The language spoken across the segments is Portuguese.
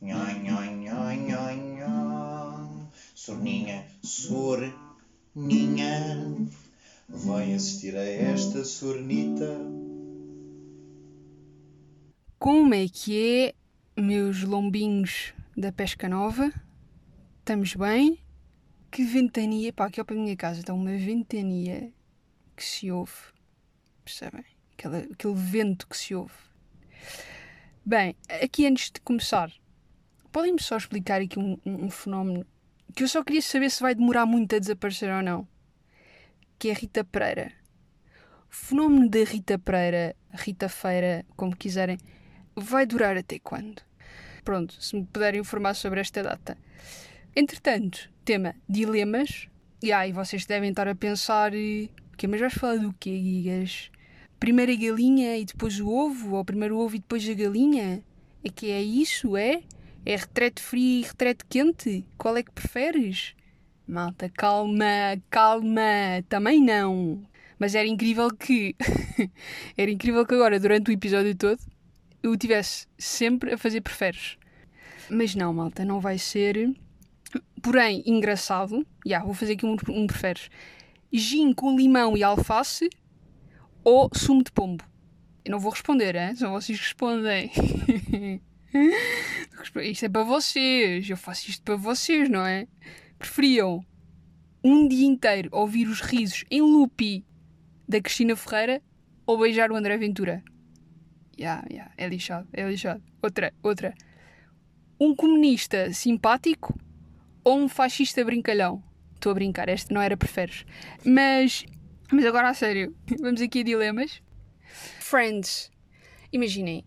Nhoi, nhoi, nhoi, nhoi, nhoi. Sorninha, sorninha, vai assistir a esta sornita. Como é que é, meus lombinhos da pesca nova? Estamos bem? Que ventania, pá, aqui ao pé da minha casa está uma ventania que se ouve, percebem? Aquela, aquele vento que se ouve. Bem, aqui antes de começar, podem-me só explicar aqui um, um, fenómeno que eu só queria saber se vai demorar muito a desaparecer ou não, que é Rita Pereira. O fenómeno da Rita Pereira, Rita Feira, como quiserem, vai durar até quando? Pronto, se me puderem informar sobre esta data. Entretanto, tema dilemas. E aí vocês devem estar a pensar: eh, que mas vais falar do quê, Gigas? Primeiro a galinha e depois o ovo? Ou primeiro o ovo e depois a galinha? É que é isso, é? É retrete frio e retrete quente? Qual é que preferes? Malta, calma, calma, também não. Mas era incrível que. era incrível que agora, durante o episódio todo, eu tivesse sempre a fazer preferes. Mas não, malta, não vai ser. Porém, engraçado. Já, yeah, vou fazer aqui um, um preferes. Gin com limão e alface ou sumo de pombo? Eu não vou responder, hein? só vocês respondem. isto é para vocês, eu faço isto para vocês, não é? Preferiam um dia inteiro ouvir os risos em loop da Cristina Ferreira ou beijar o André Ventura? Yeah, yeah, é lixado, é lixado. Outra, outra. Um comunista simpático ou um fascista brincalhão? Estou a brincar, esta não era preferes. Mas, mas agora a sério, vamos aqui a dilemas. Friends. Imaginem,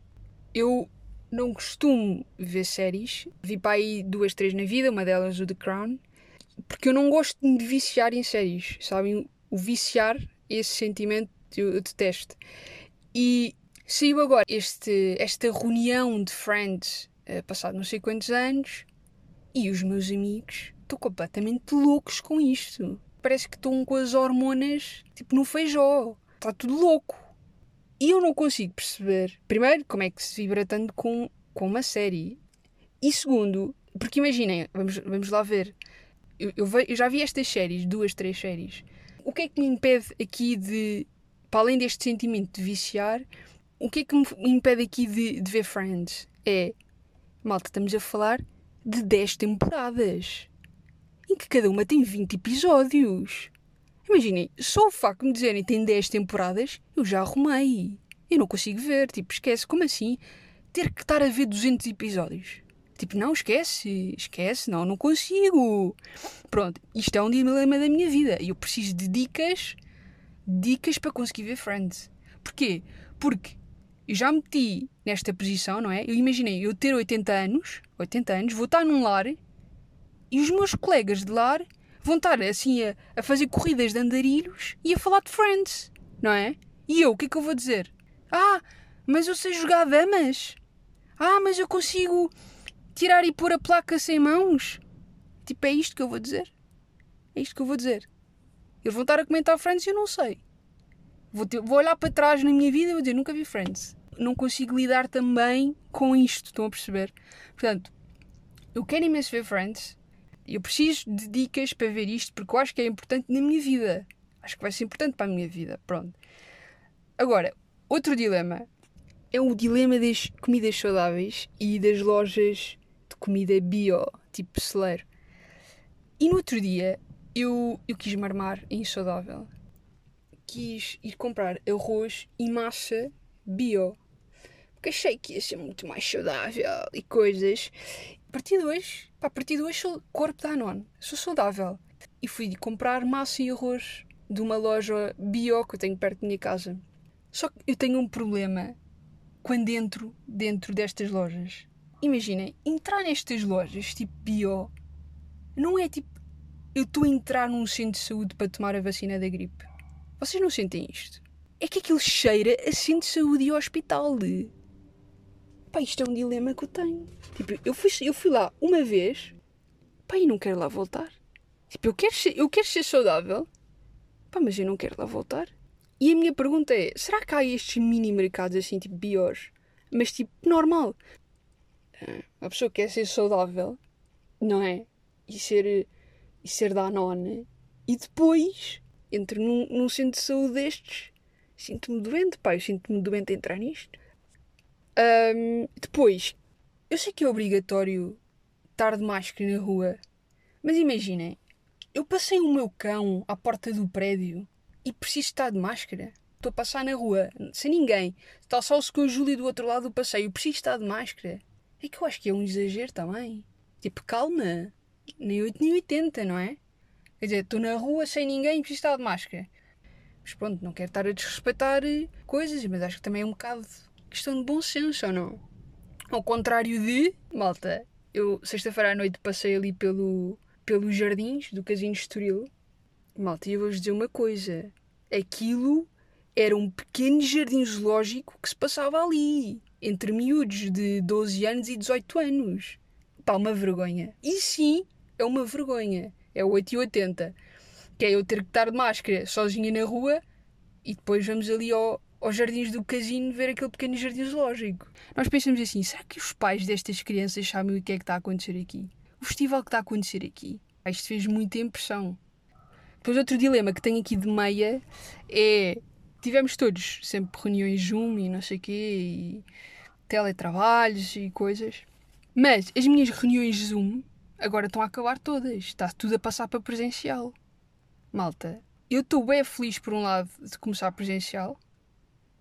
eu não costumo ver séries. Vi para aí duas, três na vida, uma delas o The Crown. Porque eu não gosto de me viciar em séries, sabem? O viciar, esse sentimento, eu, eu detesto. E saiu agora este, esta reunião de Friends, uh, passado não sei quantos anos, e os meus amigos estão completamente loucos com isto. Parece que estão com as hormonas, tipo, no feijó. Está tudo louco. E eu não consigo perceber, primeiro, como é que se vibra tanto com, com uma série. E segundo, porque imaginem, vamos, vamos lá ver. Eu, eu, ve, eu já vi estas séries, duas, três séries. O que é que me impede aqui de, para além deste sentimento de viciar, o que é que me impede aqui de, de ver Friends? É, malta, estamos a falar de 10 temporadas em que cada uma tem 20 episódios. Imaginem, só o facto de me dizerem tem 10 temporadas, eu já arrumei. Eu não consigo ver, tipo, esquece, como assim? Ter que estar a ver 200 episódios. Tipo, não, esquece, esquece, não, não consigo. Pronto, isto é um dilema da minha vida e eu preciso de dicas, dicas para conseguir ver Friends. Porquê? Porque eu já meti nesta posição, não é? Eu imaginei eu ter 80 anos, 80 anos, vou estar num lar e os meus colegas de lar vão estar assim a, a fazer corridas de andarilhos e a falar de Friends, não é? E eu, o que é que eu vou dizer? Ah, mas eu sei jogar damas. Ah, mas eu consigo tirar e pôr a placa sem mãos. Tipo, é isto que eu vou dizer. É isto que eu vou dizer. Eles vão estar a comentar Friends e eu não sei. Vou, ter, vou olhar para trás na minha vida e vou dizer, nunca vi Friends. Não consigo lidar também com isto, estão a perceber? Portanto, eu quero imenso ver Friends, eu preciso de dicas para ver isto porque eu acho que é importante na minha vida. Acho que vai ser importante para a minha vida. Pronto. Agora, outro dilema é o dilema das comidas saudáveis e das lojas de comida bio, tipo celeiro. E no outro dia eu, eu quis marmar em saudável. Quis ir comprar arroz e massa bio. Porque achei que ia ser muito mais saudável e coisas partir de hoje, pá, a partir de hoje sou corpo da Anon, sou saudável. E fui comprar massa e arroz de uma loja bio que eu tenho perto da minha casa. Só que eu tenho um problema quando entro dentro destas lojas. Imaginem, entrar nestas lojas tipo bio não é tipo eu estou a entrar num centro de saúde para tomar a vacina da gripe. Vocês não sentem isto? É que aquilo cheira a centro de saúde e hospital. Pá, isto é um dilema que eu tenho. Tipo, eu fui, eu fui lá uma vez, pá, e não quero lá voltar. Tipo, eu quero ser, eu quero ser saudável, pá, mas eu não quero lá voltar. E a minha pergunta é: será que há estes mini mercados assim, tipo bios, mas tipo, normal. Uma pessoa que quer ser saudável, não é? E ser, e ser Danone. E depois, entro num, num centro de saúde destes, sinto-me doente, pá, eu sinto-me doente a entrar nisto. Ahm, depois, eu sei que é obrigatório estar de máscara na rua, mas imaginem, eu passei o meu cão à porta do prédio e preciso estar de máscara. Estou a passar na rua, sem ninguém. Está só o Sr. Júlio do outro lado do passeio. Preciso estar de máscara. É que eu acho que é um exagero também. Tipo, calma. Nem 8 nem 80, não é? Quer dizer, estou na rua sem ninguém e preciso estar de máscara. Mas pronto, não quero estar a desrespeitar eh, coisas, mas acho que também é um bocado questão de bom senso, ou não? Ao contrário de. Malta, eu sexta-feira à noite passei ali pelo, pelos jardins do Casino Estoril. Malta, e eu vou-vos dizer uma coisa. Aquilo era um pequeno jardim zoológico que se passava ali. Entre miúdos de 12 anos e 18 anos. Pá, uma vergonha. E sim, é uma vergonha. É o 8 e 80. Que é eu ter que estar de máscara sozinha na rua e depois vamos ali ao, aos jardins do casino ver aquele pequeno jardim zoológico. Nós pensamos assim, será que os pais destas crianças sabem o que é que está a acontecer aqui? O festival que está a acontecer aqui? Isto fez muita impressão. Depois outro dilema que tenho aqui de meia é... Tivemos todos sempre reuniões Zoom e não sei o quê, e teletrabalhos e coisas. Mas as minhas reuniões Zoom agora estão a acabar todas. Está tudo a passar para presencial. Malta, eu estou bem feliz por um lado de começar presencial,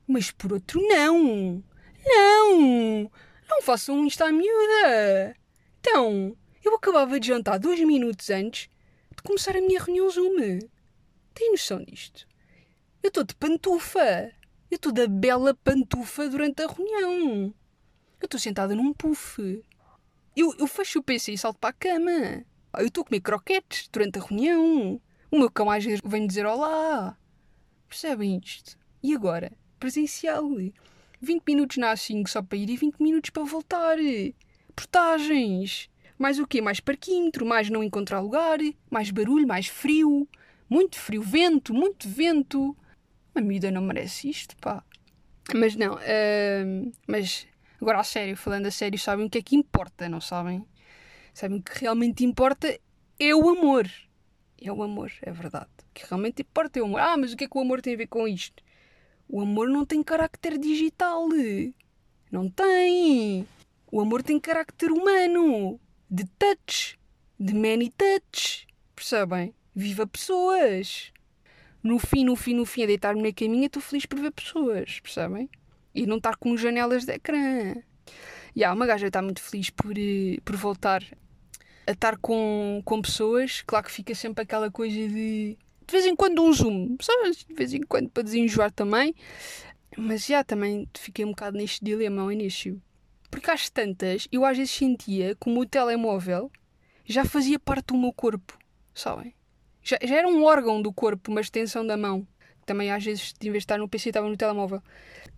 mas por outro não. Não! Não façam isto à miúda. Então, eu acabava de jantar dois minutos antes de começar a minha reunião Zoom. Tem noção disto? Eu estou de pantufa. Eu estou da bela pantufa durante a reunião. Eu estou sentada num puff. Eu, eu fecho o PC e salto para a cama. Eu estou a comer croquetes durante a reunião. O meu cão às vezes vem dizer olá. Percebem isto? E agora? Presencial. 20 minutos na A5 só para ir e 20 minutos para voltar. Portagens. Mais o quê? Mais parquímetro, mais não encontrar lugar, mais barulho, mais frio. Muito frio, vento, muito vento. A miúda não merece isto, pá. Mas não, ahm, mas agora a sério, falando a sério, sabem o que é que importa, não sabem? Sabem o que realmente importa é o amor. É o amor, é verdade. O que realmente importa é o amor. Ah, mas o que é que o amor tem a ver com isto? O amor não tem carácter digital. Não tem. O amor tem carácter humano. De touch. De many touch. Percebem? Viva pessoas. No fim, no fim, no fim, a deitar-me na caminha, estou feliz por ver pessoas. Percebem? E não estar com janelas de ecrã. E há uma gaja está muito feliz por, eh, por voltar a estar com, com pessoas. Claro que fica sempre aquela coisa de de vez em quando um zoom, sabes? De vez em quando para desenjoar também. Mas já também fiquei um bocado neste dilema ao início. Porque às tantas eu às vezes sentia como o telemóvel já fazia parte do meu corpo, sabem? Já, já era um órgão do corpo, uma extensão da mão. Também às vezes, em vez de estar no PC, estava no telemóvel.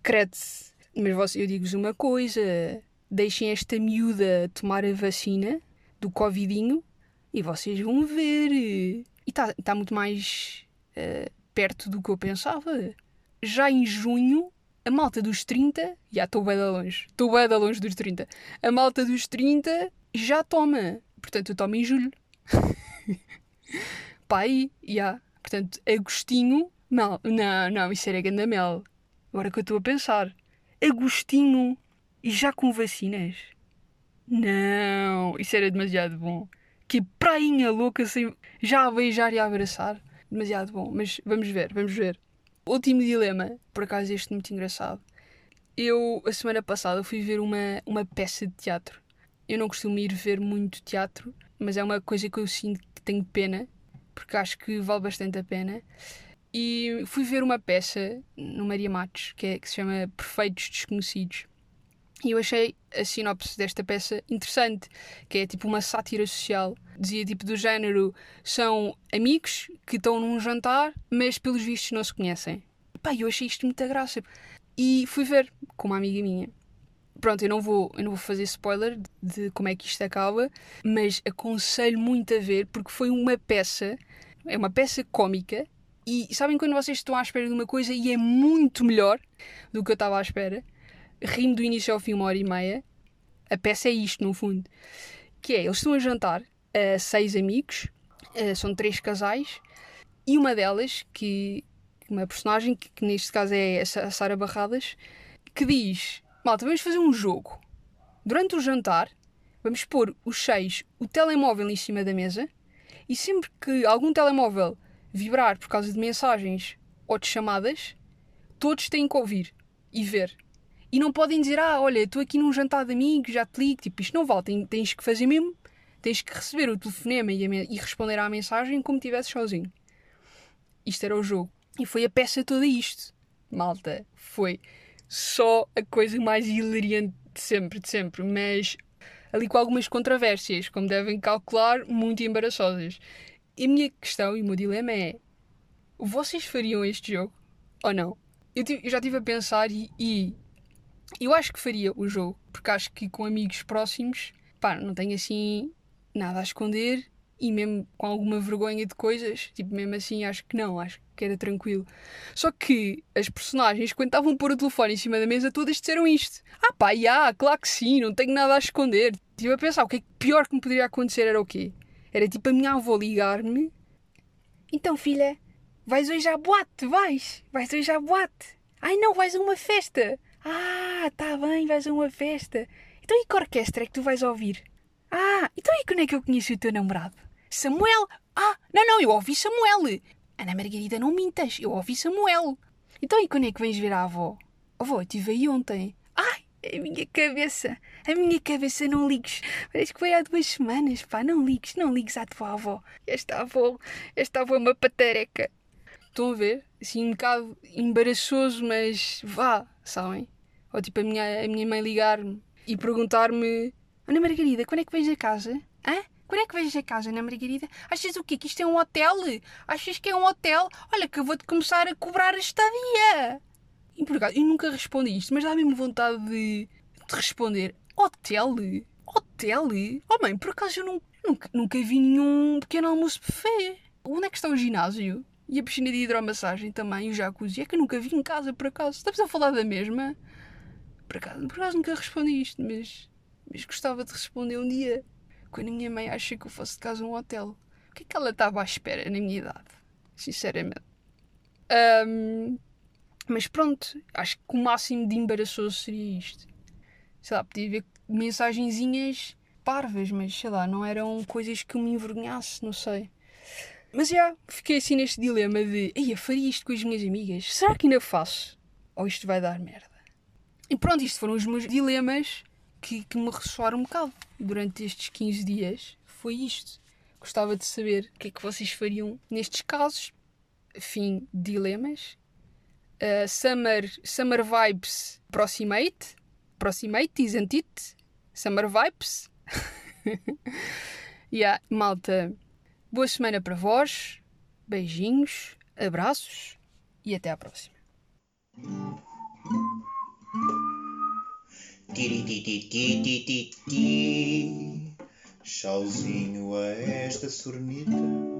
Crede-se. Mas eu digo-vos uma coisa: deixem esta miúda tomar a vacina do Covidinho e vocês vão ver. E está tá muito mais uh, perto do que eu pensava. Já em junho, a malta dos 30, já estou bem da longe, estou bem da longe dos 30. A malta dos 30 já toma. Portanto, eu tomo em julho. Pai, já. Portanto, Agostinho. Não, não, não, isso era Gandamel. Agora que eu estou a pensar. Agostinho. E já com vacinas? Não, isso era demasiado bom. Que prainha louca sem. Já a beijar e a abraçar. Demasiado bom. Mas vamos ver, vamos ver. Último dilema. Por acaso este muito engraçado. Eu, a semana passada, fui ver uma, uma peça de teatro. Eu não costumo ir ver muito teatro, mas é uma coisa que eu sinto que tenho pena, porque acho que vale bastante a pena. E fui ver uma peça no Maria Matos, que, é, que se chama Perfeitos Desconhecidos. E eu achei a sinopse desta peça interessante, que é tipo uma sátira social. Dizia tipo do género: são amigos que estão num jantar, mas pelos vistos não se conhecem. Pá, eu achei isto muita graça. E fui ver com uma amiga minha. Pronto, eu não vou, eu não vou fazer spoiler de como é que isto acaba, mas aconselho muito a ver porque foi uma peça, é uma peça cómica. E sabem quando vocês estão à espera de uma coisa e é muito melhor do que eu estava à espera? Rimo do início ao fim uma hora e meia. A peça é isto, no fundo. Que é, eles estão a jantar, a seis amigos, são três casais, e uma delas, que uma personagem, que, que neste caso é a Sara Barradas, que diz: Malta, vamos fazer um jogo. Durante o jantar, vamos pôr os seis o telemóvel em cima da mesa e sempre que algum telemóvel vibrar por causa de mensagens ou de chamadas, todos têm que ouvir e ver. E não podem dizer, ah, olha, estou aqui num jantar de amigos, já te ligo. Tipo, isto não vale, tens, tens que fazer mesmo. Tens que receber o telefonema e, e responder à mensagem como estivesse sozinho. Isto era o jogo. E foi a peça toda isto. Malta, foi só a coisa mais hilariante de sempre, de sempre. Mas ali com algumas controvérsias, como devem calcular, muito embaraçosas. E a minha questão e o meu dilema é: vocês fariam este jogo ou não? Eu, eu já estive a pensar e, e, eu acho que faria o jogo, porque acho que com amigos próximos, pá, não tenho assim nada a esconder e mesmo com alguma vergonha de coisas, tipo, mesmo assim, acho que não, acho que era tranquilo. Só que as personagens, quando estavam a pôr o telefone em cima da mesa, todas disseram isto. Ah pá, já, claro que sim, não tenho nada a esconder. Estive a pensar, o que é que pior que me poderia acontecer era o quê? Era tipo a minha avó ligar-me. Então, filha, vais hoje à boate, vais? Vais hoje à boate? Ai não, vais a uma festa. Ah, tá bem, vais a uma festa. Então e que orquestra é que tu vais ouvir? Ah, então e quando é que eu conheço o teu namorado? Samuel! Ah, não, não, eu ouvi Samuel! Ana Margarida, não mintas, eu ouvi Samuel! Então e quando é que vens ver a avó? Avó, estive aí ontem. Ai, a minha cabeça, a minha cabeça, não ligues. Parece que foi há duas semanas, pá, não ligues, não ligues à tua avó. Esta avó, esta avó é uma patareca. Estão a ver? Assim, um bocado embaraçoso, mas vá, sabem? Ou tipo a minha, a minha mãe ligar-me e perguntar-me: Ana Margarida, quando é que vens a casa? Hã? Quando é que vais a casa, Ana Margarida? Achas o quê? Que isto é um hotel? Achas que é um hotel? Olha que eu vou-te começar a cobrar a estadia. E por acaso, eu nunca respondi isto, mas dá mesmo vontade de, de responder. Hotel? Hotel? Oh mãe, por acaso eu nunca, nunca vi nenhum pequeno almoço buffet. Onde é que está o ginásio? E a piscina de hidromassagem também, o jacuzzi. É que eu nunca vi em casa, por acaso. Estamos a falar da mesma? Por acaso, por acaso nunca respondi isto, mas, mas gostava de responder um dia quando a minha mãe acha que eu fosse de casa um hotel. O que é que ela estava à espera na minha idade? Sinceramente. Um, mas pronto, acho que o máximo de embaraçoso seria isto. Sei lá, podia ver mensagenzinhas parvas, mas sei lá, não eram coisas que eu me envergonhasse, não sei. Mas já, fiquei assim neste dilema de, ei, eu faria isto com as minhas amigas? Será que ainda faço? Ou isto vai dar merda? E pronto, isto foram os meus dilemas que, que me ressoaram um bocado durante estes 15 dias. Foi isto. Gostava de saber o que é que vocês fariam nestes casos. Fim, dilemas. Uh, summer, summer Vibes Proximate. Proximate, isn't it? Summer Vibes. yeah, malta. Boa semana para vós. Beijinhos, abraços e até à próxima. Tchauzinho a esta sornita